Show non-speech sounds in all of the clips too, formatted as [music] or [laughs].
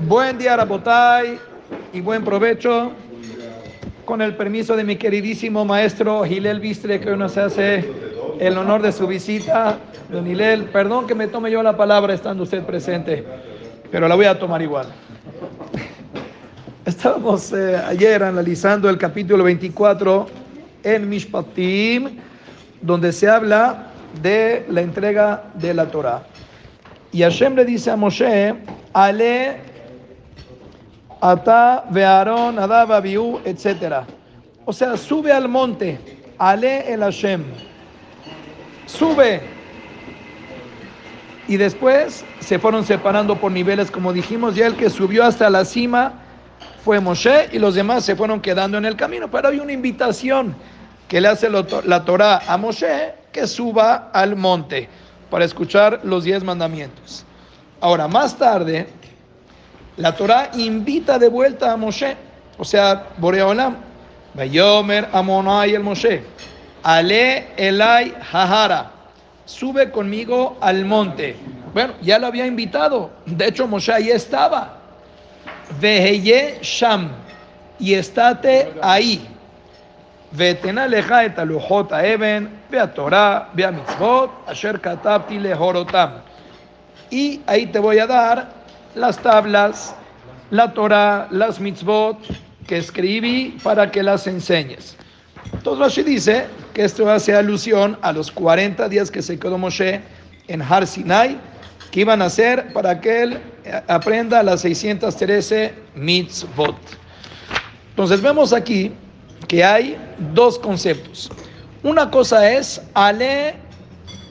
Buen día, Rabotay, y buen provecho. Con el permiso de mi queridísimo maestro Gilel Bistre, que hoy nos hace el honor de su visita. Don Gilel, perdón que me tome yo la palabra estando usted presente, pero la voy a tomar igual. Estábamos eh, ayer analizando el capítulo 24 en Mishpatim, donde se habla de la entrega de la Torah. Y Hashem le dice a Moshe, Ale, Ata, Vearon, Adab, Abiú, etc. O sea, sube al monte, Ale el Hashem. Sube. Y después se fueron separando por niveles, como dijimos, ya el que subió hasta la cima fue Moshe y los demás se fueron quedando en el camino. Pero hay una invitación que le hace la Torah a Moshe que suba al monte para escuchar los diez mandamientos. Ahora, más tarde, la Torá invita de vuelta a Moshe, o sea, Boreolam, Bayomer Amonai el Moshe, Ale Elai Hahara, sube conmigo al monte. Bueno, ya lo había invitado, de hecho Moshe ahí estaba. Veheye Sham, y estate ahí. Veten aleja et eben, ve Torah, ve mitzvot, asher lehorotam. Y ahí te voy a dar las tablas, la Torah, las mitzvot que escribí para que las enseñes. Entonces Rashi dice que esto hace alusión a los 40 días que se quedó Moshe en Har Sinai, que iban a ser para que él aprenda las 613 mitzvot. Entonces vemos aquí que hay dos conceptos. Una cosa es Ale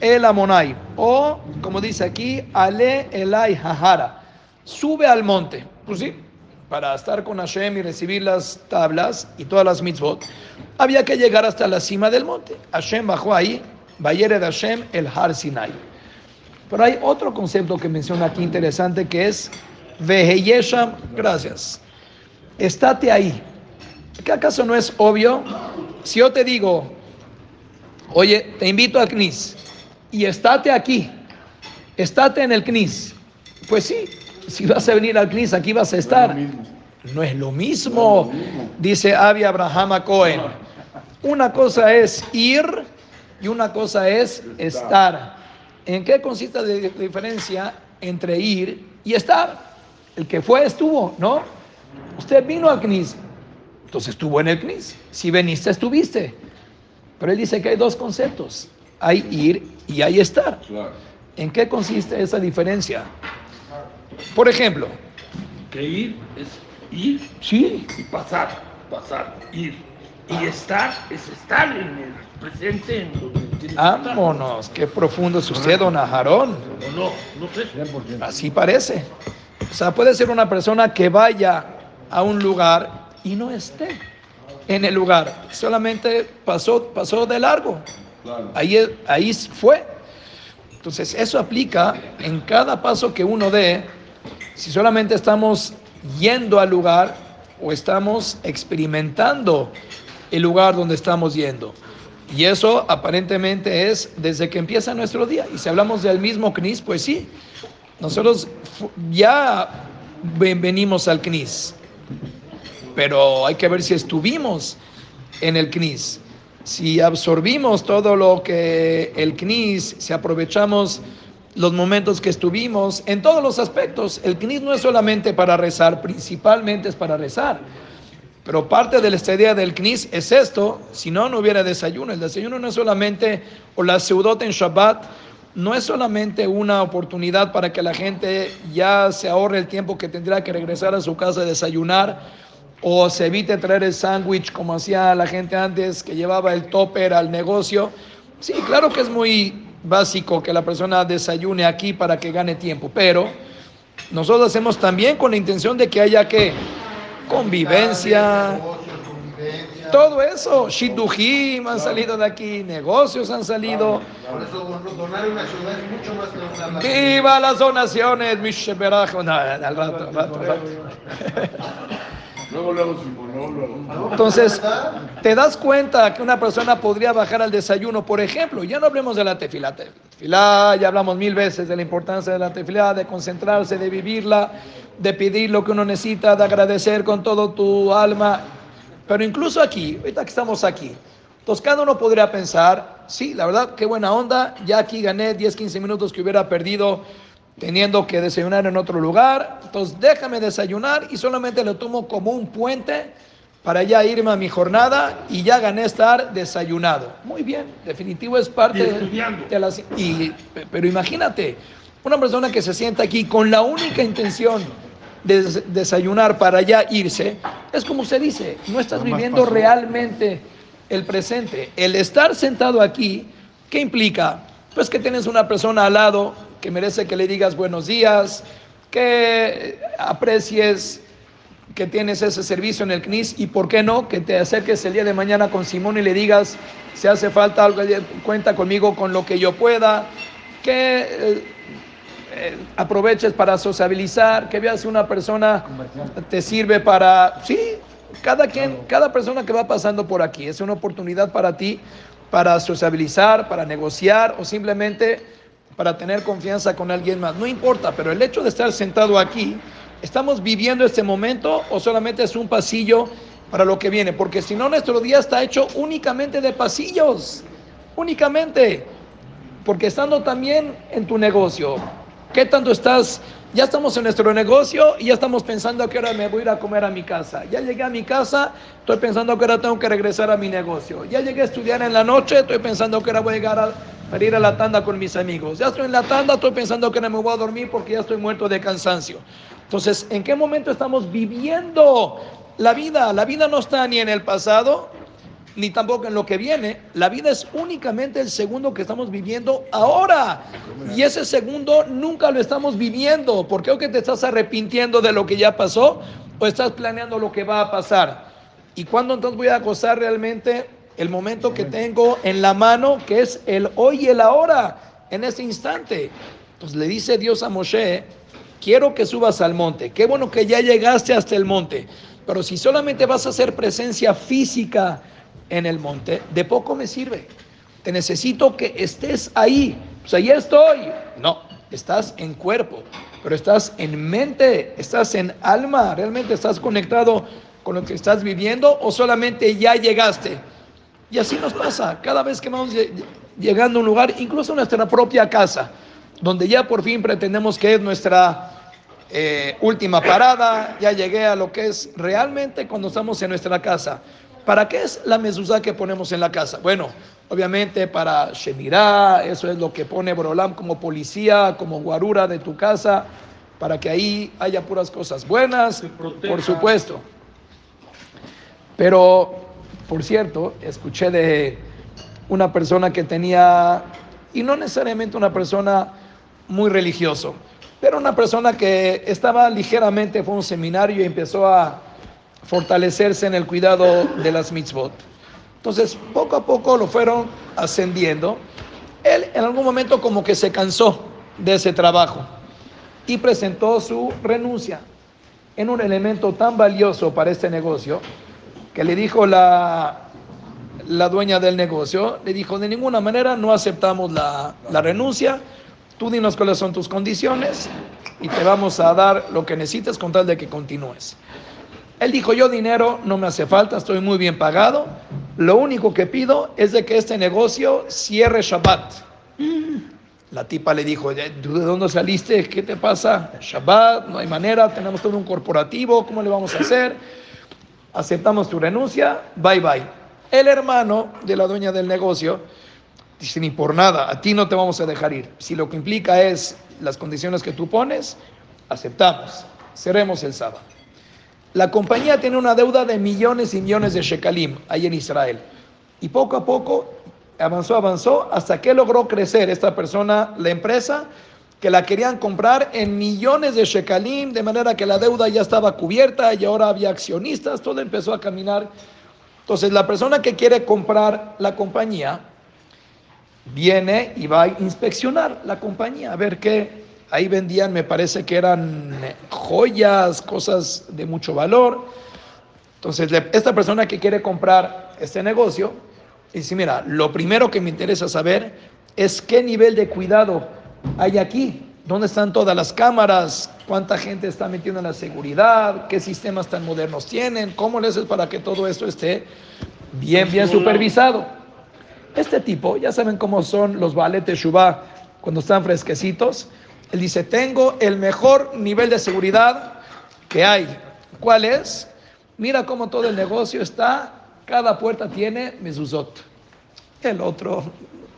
el Amonai, o como dice aquí, Ale Elai Hahara. Sube al monte. Pues sí, para estar con Hashem y recibir las tablas y todas las mitzvot, había que llegar hasta la cima del monte. Hashem bajó ahí, Bayere de Hashem, el Har Sinai. Pero hay otro concepto que menciona aquí interesante que es Veheyesham, gracias. Estate ahí. ¿Qué acaso no es obvio? Si yo te digo, oye, te invito al CNIS y estate aquí, estate en el CNIS, pues sí, si vas a venir al CNIS, aquí vas a estar. No es lo mismo, dice Avi Abraham Cohen. Una cosa es ir y una cosa es estar. ¿En qué consiste la diferencia entre ir y estar? El que fue estuvo, ¿no? Usted vino al CNIS, entonces estuvo en el CNIS. Si veniste, estuviste. Pero él dice que hay dos conceptos. Hay ir y hay estar. ¿En qué consiste esa diferencia? Por ejemplo. Que ir es ir sí. y pasar, pasar, ir. Y estar es estar en el presente. En donde Vámonos, qué profundo es usted, don Ajarón. No, no sé. Así parece. O sea, puede ser una persona que vaya a un lugar y no esté en el lugar. Solamente pasó, pasó de largo. Ahí, ahí fue. Entonces, eso aplica en cada paso que uno dé. Si solamente estamos yendo al lugar o estamos experimentando el lugar donde estamos yendo. Y eso aparentemente es desde que empieza nuestro día. Y si hablamos del mismo CNIS, pues sí, nosotros ya venimos al CNIS pero hay que ver si estuvimos en el CNIS, si absorbimos todo lo que el CNIS, si aprovechamos los momentos que estuvimos, en todos los aspectos. El CNIS no es solamente para rezar, principalmente es para rezar. Pero parte de la idea del CNIS es esto, si no, no hubiera desayuno. El desayuno no es solamente, o la seudot en Shabbat, no es solamente una oportunidad para que la gente ya se ahorre el tiempo que tendrá que regresar a su casa a desayunar o se evite traer el sándwich como hacía la gente antes que llevaba el topper al negocio. Sí, claro que es muy básico que la persona desayune aquí para que gane tiempo, pero nosotros hacemos también con la intención de que haya que convivencia, todo eso, shidujim han salido de aquí, negocios han salido. Por eso donar una ciudad es mucho más que una ¡Viva las donaciones! No, al rato, al rato, al rato. [laughs] Entonces, te das cuenta que una persona podría bajar al desayuno, por ejemplo, ya no hablemos de la tefilá, tefilá, ya hablamos mil veces de la importancia de la tefilá, de concentrarse, de vivirla, de pedir lo que uno necesita, de agradecer con todo tu alma. Pero incluso aquí, ahorita que estamos aquí, entonces cada uno podría pensar, sí, la verdad, qué buena onda, ya aquí gané 10, 15 minutos que hubiera perdido teniendo que desayunar en otro lugar, entonces déjame desayunar y solamente lo tomo como un puente para ya irme a mi jornada y ya gané estar desayunado. Muy bien, definitivo es parte de, de las... Y, pero imagínate, una persona que se sienta aquí con la única intención de desayunar para ya irse, es como se dice, no estás viviendo realmente el presente. El estar sentado aquí, ¿qué implica? Pues que tienes una persona al lado que merece que le digas buenos días, que aprecies que tienes ese servicio en el CNIS y por qué no, que te acerques el día de mañana con Simón y le digas, si hace falta algo, cuenta conmigo con lo que yo pueda, que eh, eh, aproveches para sociabilizar, que veas una persona te sirve para, sí, cada quien, cada persona que va pasando por aquí es una oportunidad para ti para sociabilizar, para negociar o simplemente para tener confianza con alguien más. No importa, pero el hecho de estar sentado aquí, ¿estamos viviendo este momento o solamente es un pasillo para lo que viene? Porque si no, nuestro día está hecho únicamente de pasillos, únicamente. Porque estando también en tu negocio, ¿qué tanto estás ya estamos en nuestro negocio y ya estamos pensando a qué hora me voy a ir a comer a mi casa. Ya llegué a mi casa, estoy pensando a qué hora tengo que regresar a mi negocio. Ya llegué a estudiar en la noche, estoy pensando a qué hora voy a llegar a, para ir a la tanda con mis amigos. Ya estoy en la tanda, estoy pensando que no me voy a dormir porque ya estoy muerto de cansancio. Entonces, ¿en qué momento estamos viviendo la vida? La vida no está ni en el pasado, ni tampoco en lo que viene. La vida es únicamente el segundo que estamos viviendo ahora. Y ese segundo nunca lo estamos viviendo. ¿Por qué o que te estás arrepintiendo de lo que ya pasó o estás planeando lo que va a pasar? ¿Y cuándo entonces voy a gozar realmente el momento que tengo en la mano, que es el hoy y el ahora, en ese instante? Pues le dice Dios a Moshe, quiero que subas al monte. Qué bueno que ya llegaste hasta el monte. Pero si solamente vas a hacer presencia física, en el monte, de poco me sirve. Te necesito que estés ahí. Pues ahí estoy. No, estás en cuerpo, pero estás en mente, estás en alma. ¿Realmente estás conectado con lo que estás viviendo o solamente ya llegaste? Y así nos pasa cada vez que vamos llegando a un lugar, incluso a nuestra propia casa, donde ya por fin pretendemos que es nuestra eh, última parada, ya llegué a lo que es realmente cuando estamos en nuestra casa. ¿Para qué es la mezuzá que ponemos en la casa? Bueno, obviamente para Shemirá, eso es lo que pone Brolam como policía, como guarura de tu casa, para que ahí haya puras cosas buenas, por supuesto. Pero, por cierto, escuché de una persona que tenía, y no necesariamente una persona muy religioso, pero una persona que estaba ligeramente, fue un seminario y empezó a fortalecerse en el cuidado de las mitzvot. Entonces, poco a poco lo fueron ascendiendo. Él en algún momento como que se cansó de ese trabajo y presentó su renuncia en un elemento tan valioso para este negocio que le dijo la, la dueña del negocio, le dijo, de ninguna manera no aceptamos la, la renuncia, tú dinos cuáles son tus condiciones y te vamos a dar lo que necesites con tal de que continúes. Él dijo, yo dinero no me hace falta, estoy muy bien pagado. Lo único que pido es de que este negocio cierre Shabbat. La tipa le dijo, ¿de dónde saliste? ¿Qué te pasa? Shabbat, no hay manera, tenemos todo un corporativo, ¿cómo le vamos a hacer? Aceptamos tu renuncia, bye bye. El hermano de la dueña del negocio dice, ni por nada, a ti no te vamos a dejar ir. Si lo que implica es las condiciones que tú pones, aceptamos, cerremos el sábado. La compañía tiene una deuda de millones y millones de shekalim ahí en Israel. Y poco a poco avanzó, avanzó, hasta que logró crecer esta persona, la empresa, que la querían comprar en millones de shekalim, de manera que la deuda ya estaba cubierta y ahora había accionistas, todo empezó a caminar. Entonces la persona que quiere comprar la compañía viene y va a inspeccionar la compañía, a ver qué, Ahí vendían, me parece que eran eh, joyas, cosas de mucho valor. Entonces, esta persona que quiere comprar este negocio, dice, mira, lo primero que me interesa saber es qué nivel de cuidado hay aquí. ¿Dónde están todas las cámaras? ¿Cuánta gente está metiendo en la seguridad? ¿Qué sistemas tan modernos tienen? ¿Cómo les haces para que todo esto esté bien, bien supervisado? Este tipo, ya saben cómo son los baletes Shubá cuando están fresquecitos. Él dice, tengo el mejor nivel de seguridad que hay. ¿Cuál es? Mira cómo todo el negocio está. Cada puerta tiene mezuzot. El otro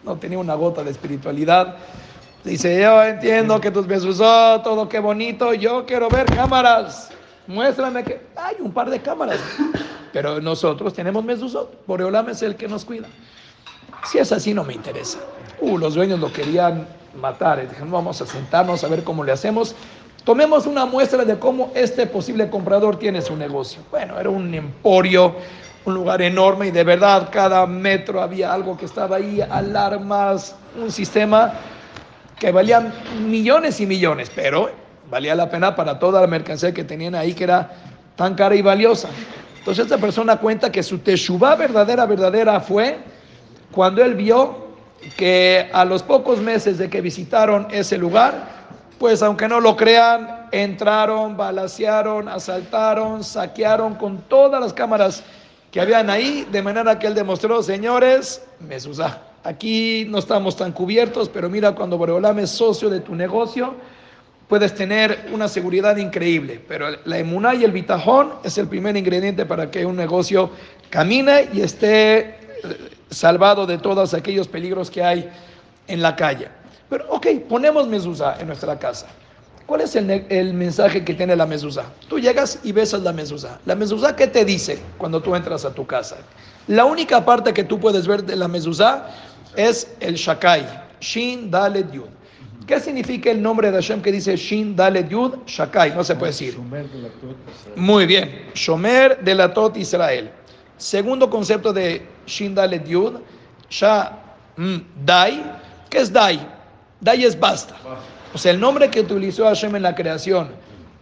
no tenía una gota de espiritualidad Dice, yo entiendo que tus besos, todo qué bonito, yo quiero ver cámaras. Muéstrame que hay un par de cámaras. Pero nosotros tenemos mesuzot. Boreolam es el que nos cuida. Si es así, no me interesa. Uh, los dueños lo querían matar. Dijeron, vamos a sentarnos a ver cómo le hacemos. Tomemos una muestra de cómo este posible comprador tiene su negocio. Bueno, era un emporio, un lugar enorme y de verdad cada metro había algo que estaba ahí, alarmas, un sistema que valían millones y millones, pero valía la pena para toda la mercancía que tenían ahí, que era tan cara y valiosa. Entonces esta persona cuenta que su teshuva verdadera, verdadera fue cuando él vio que a los pocos meses de que visitaron ese lugar, pues aunque no lo crean, entraron, balacearon, asaltaron, saquearon con todas las cámaras que habían ahí, de manera que él demostró, señores, Mesusa, aquí no estamos tan cubiertos, pero mira, cuando Boreolam es socio de tu negocio, puedes tener una seguridad increíble. Pero la emuná y el bitajón es el primer ingrediente para que un negocio camine y esté eh, salvado de todos aquellos peligros que hay en la calle. Pero, ok, ponemos mezuzá en nuestra casa. ¿Cuál es el, mensaje que tiene la mezuzá? Tú llegas y besas la mezuzá. ¿La mezuzá qué te dice cuando tú entras a tu casa? La única parte que tú puedes ver de la mezuzá es el shakai, Shin Dalet Yud. ¿Qué significa el nombre de Hashem que dice Shin Dalet Yud? Shakai, no se puede decir. Muy bien, Shomer de la Tot Israel. Segundo concepto de Shin Dalet Yud, Sha mm, Dai. ¿Qué es Dai? Dai es basta. O sea, el nombre que utilizó Hashem en la creación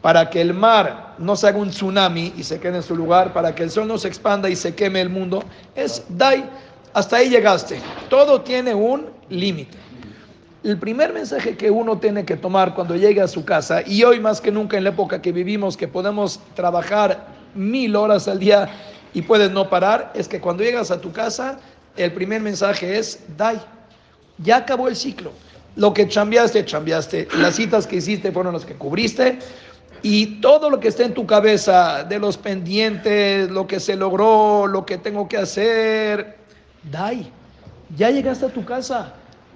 para que el mar no se haga un tsunami y se quede en su lugar, para que el sol no se expanda y se queme el mundo, es Dai. Hasta ahí llegaste. Todo tiene un límite. El primer mensaje que uno tiene que tomar cuando llegue a su casa, y hoy más que nunca en la época que vivimos, que podemos trabajar mil horas al día y puedes no parar, es que cuando llegas a tu casa, el primer mensaje es, Dai, ya acabó el ciclo. Lo que chambeaste, chambeaste. Las citas que hiciste fueron las que cubriste. Y todo lo que está en tu cabeza, de los pendientes, lo que se logró, lo que tengo que hacer, dai. Ya llegaste a tu casa.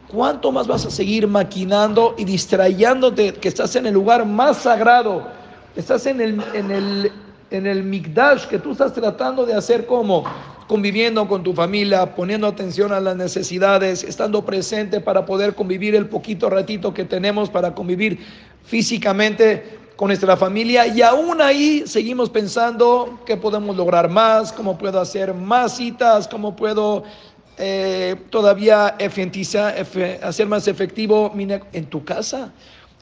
¿Cuánto más vas a seguir maquinando y distrayéndote que estás en el lugar más sagrado? Estás en el, en el, en el Mikdash que tú estás tratando de hacer como conviviendo con tu familia, poniendo atención a las necesidades, estando presente para poder convivir el poquito ratito que tenemos para convivir físicamente con nuestra familia y aún ahí seguimos pensando que podemos lograr más, cómo puedo hacer más citas, cómo puedo eh, todavía hacer más efectivo en tu casa.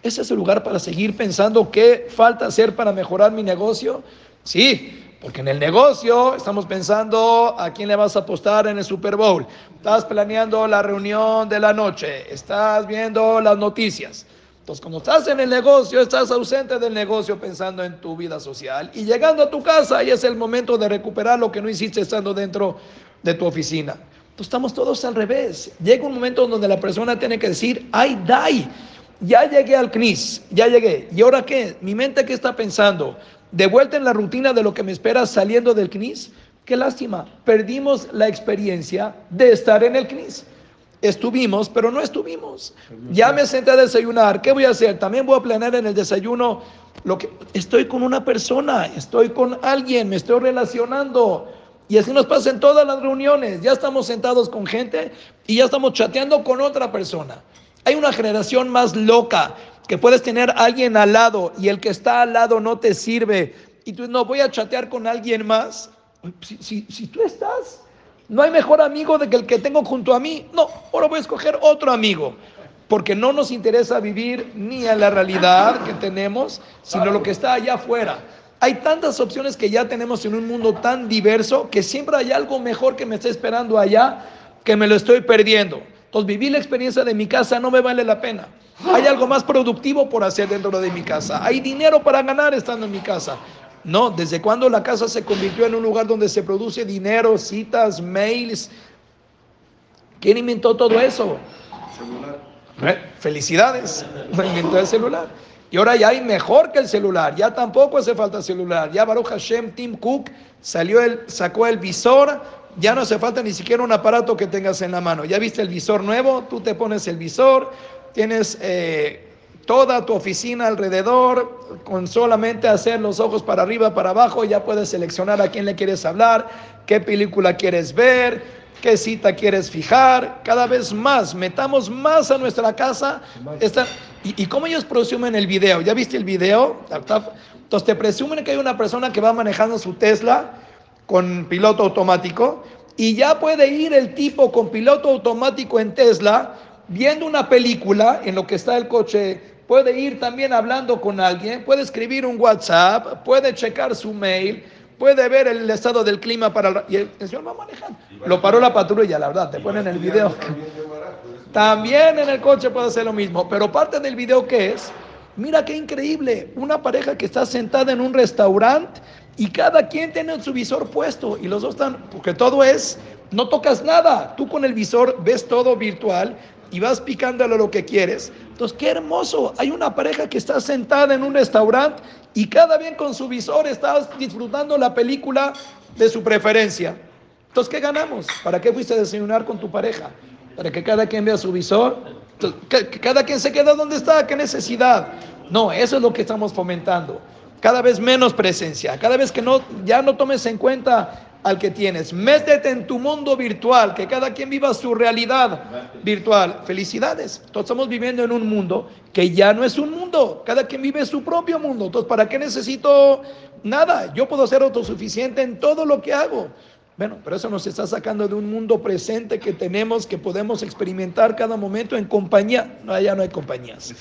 ¿Ese es el lugar para seguir pensando qué falta hacer para mejorar mi negocio? Sí, porque en el negocio estamos pensando a quién le vas a apostar en el Super Bowl. Estás planeando la reunión de la noche. Estás viendo las noticias. Entonces, cuando estás en el negocio, estás ausente del negocio pensando en tu vida social. Y llegando a tu casa, ahí es el momento de recuperar lo que no hiciste estando dentro de tu oficina. Entonces, estamos todos al revés. Llega un momento donde la persona tiene que decir, ay, dai, ya llegué al CNIS, ya llegué. ¿Y ahora qué? Mi mente, ¿qué está pensando? de vuelta en la rutina de lo que me espera saliendo del CNIS, qué lástima, perdimos la experiencia de estar en el CNIS. Estuvimos, pero no estuvimos. Ya me senté a desayunar, ¿qué voy a hacer? También voy a planear en el desayuno lo que estoy con una persona, estoy con alguien, me estoy relacionando. Y así nos pasa en todas las reuniones. Ya estamos sentados con gente y ya estamos chateando con otra persona. Hay una generación más loca que puedes tener a alguien al lado y el que está al lado no te sirve y tú no voy a chatear con alguien más. Si, si, si tú estás, no hay mejor amigo de que el que tengo junto a mí. No, ahora voy a escoger otro amigo porque no nos interesa vivir ni a la realidad que tenemos, sino lo que está allá afuera. Hay tantas opciones que ya tenemos en un mundo tan diverso que siempre hay algo mejor que me está esperando allá que me lo estoy perdiendo. Entonces, vivir la experiencia de mi casa no me vale la pena. Hay algo más productivo por hacer dentro de mi casa. Hay dinero para ganar estando en mi casa. No, ¿desde cuando la casa se convirtió en un lugar donde se produce dinero, citas, mails? ¿Quién inventó todo eso? Celular. ¿Eh? Felicidades, [laughs] inventó el celular. Y ahora ya hay mejor que el celular, ya tampoco hace falta celular. Ya Baruch Hashem, Tim Cook salió el, sacó el visor, ya no hace falta ni siquiera un aparato que tengas en la mano. Ya viste el visor nuevo, tú te pones el visor, tienes eh, toda tu oficina alrededor, con solamente hacer los ojos para arriba, para abajo, ya puedes seleccionar a quién le quieres hablar, qué película quieres ver, qué cita quieres fijar, cada vez más, metamos más a nuestra casa. y, y cómo ellos presumen el video, ¿ya viste el video? Entonces te presumen que hay una persona que va manejando su Tesla con piloto automático y ya puede ir el tipo con piloto automático en Tesla viendo una película en lo que está el coche, puede ir también hablando con alguien, puede escribir un WhatsApp, puede checar su mail, puede ver el estado del clima para... y el, señor va manejando. Lo paró la patrulla, la verdad, te ponen el video. También en el coche puede hacer lo mismo, pero parte del video que es, mira qué increíble, una pareja que está sentada en un restaurante y cada quien tiene su visor puesto y los dos están, porque todo es, no tocas nada, tú con el visor ves todo virtual y vas picándole lo que quieres. Entonces, qué hermoso. Hay una pareja que está sentada en un restaurante y cada bien con su visor está disfrutando la película de su preferencia. Entonces, ¿qué ganamos? ¿Para qué fuiste a desayunar con tu pareja? ¿Para que cada quien vea su visor? que cada quien se queda donde está, qué necesidad. No, eso es lo que estamos fomentando. Cada vez menos presencia, cada vez que no, ya no tomes en cuenta al que tienes. Métete en tu mundo virtual, que cada quien viva su realidad virtual. Felicidades. Todos estamos viviendo en un mundo que ya no es un mundo. Cada quien vive su propio mundo. Entonces, ¿para qué necesito nada? Yo puedo ser autosuficiente en todo lo que hago. Bueno, pero eso nos está sacando de un mundo presente que tenemos, que podemos experimentar cada momento en compañía. No, ya no hay compañías.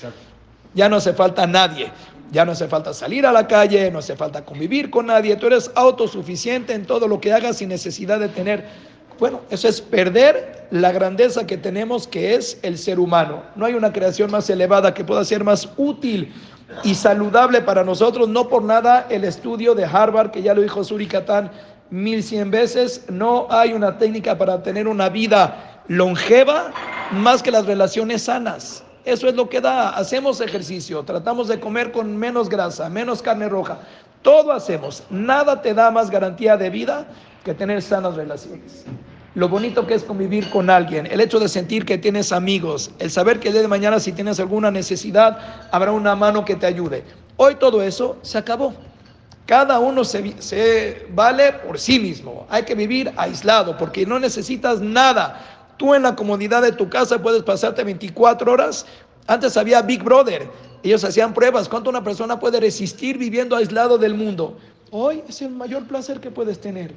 Ya no hace falta nadie. Ya no hace falta salir a la calle, no hace falta convivir con nadie. Tú eres autosuficiente en todo lo que hagas sin necesidad de tener. Bueno, eso es perder la grandeza que tenemos, que es el ser humano. No hay una creación más elevada que pueda ser más útil y saludable para nosotros. No por nada el estudio de Harvard, que ya lo dijo Suri Katan mil cien veces, no hay una técnica para tener una vida longeva más que las relaciones sanas. Eso es lo que da. Hacemos ejercicio, tratamos de comer con menos grasa, menos carne roja. Todo hacemos. Nada te da más garantía de vida que tener sanas relaciones. Lo bonito que es convivir con alguien, el hecho de sentir que tienes amigos, el saber que el día de mañana si tienes alguna necesidad habrá una mano que te ayude. Hoy todo eso se acabó. Cada uno se, se, vale por sí mismo. Hay que vivir aislado porque no necesitas nada. Tú en la comodidad de tu casa puedes pasarte 24 horas. Antes había Big Brother. Ellos hacían pruebas. ¿Cuánto una persona puede resistir viviendo aislado del mundo? Hoy es el mayor placer que puedes tener.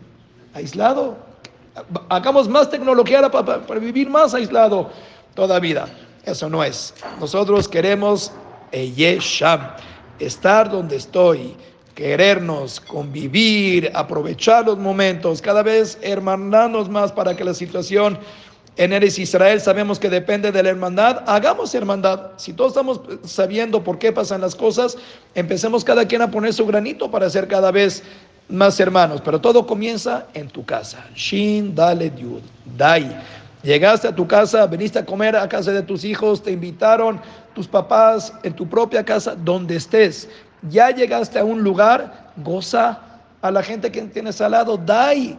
Aislado. Hagamos más tecnología para, para vivir más aislado toda vida. Eso no es. Nosotros queremos Sham, estar donde estoy, querernos, convivir, aprovechar los momentos, cada vez hermanarnos más para que la situación en Eres Israel sabemos que depende de la hermandad, hagamos hermandad. Si todos estamos sabiendo por qué pasan las cosas, empecemos cada quien a poner su granito para ser cada vez más hermanos. Pero todo comienza en tu casa. Shin, dale, yud, dai. Llegaste a tu casa, viniste a comer a casa de tus hijos, te invitaron tus papás en tu propia casa, donde estés. Ya llegaste a un lugar, goza a la gente que tienes al lado, dai,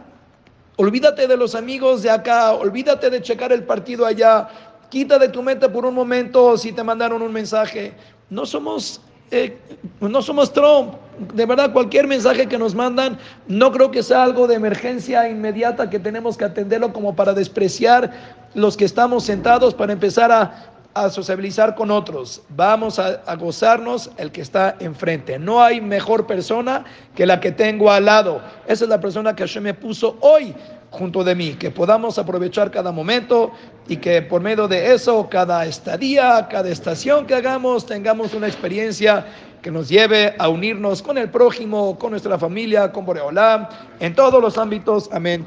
Olvídate de los amigos de acá, olvídate de checar el partido allá, quita de tu mente por un momento si te mandaron un mensaje. No somos, eh, no somos Trump. De verdad, cualquier mensaje que nos mandan, no creo que sea algo de emergencia inmediata que tenemos que atenderlo como para despreciar los que estamos sentados para empezar a a sociabilizar con otros, vamos a, gozarnos el que está enfrente. No hay mejor persona que la que tengo al lado. Esa es la persona que Hashem me puso hoy junto de mí, que podamos aprovechar cada momento y que por medio de eso, cada estadía, cada estación que hagamos, tengamos una experiencia que nos lleve a unirnos con el prójimo, con nuestra familia, con Boreolam, en todos los ámbitos. Amén.